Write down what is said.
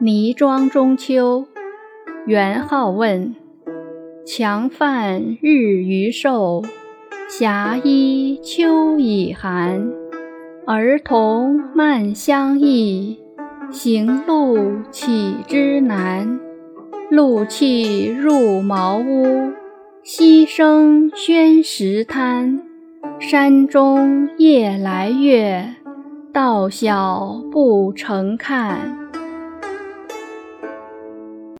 泥庄中秋，元好问：强犯日余瘦，狭衣秋已寒。儿童漫相忆，行路岂知难？露气入茅屋，溪声喧石滩。山中夜来月，道小不成看。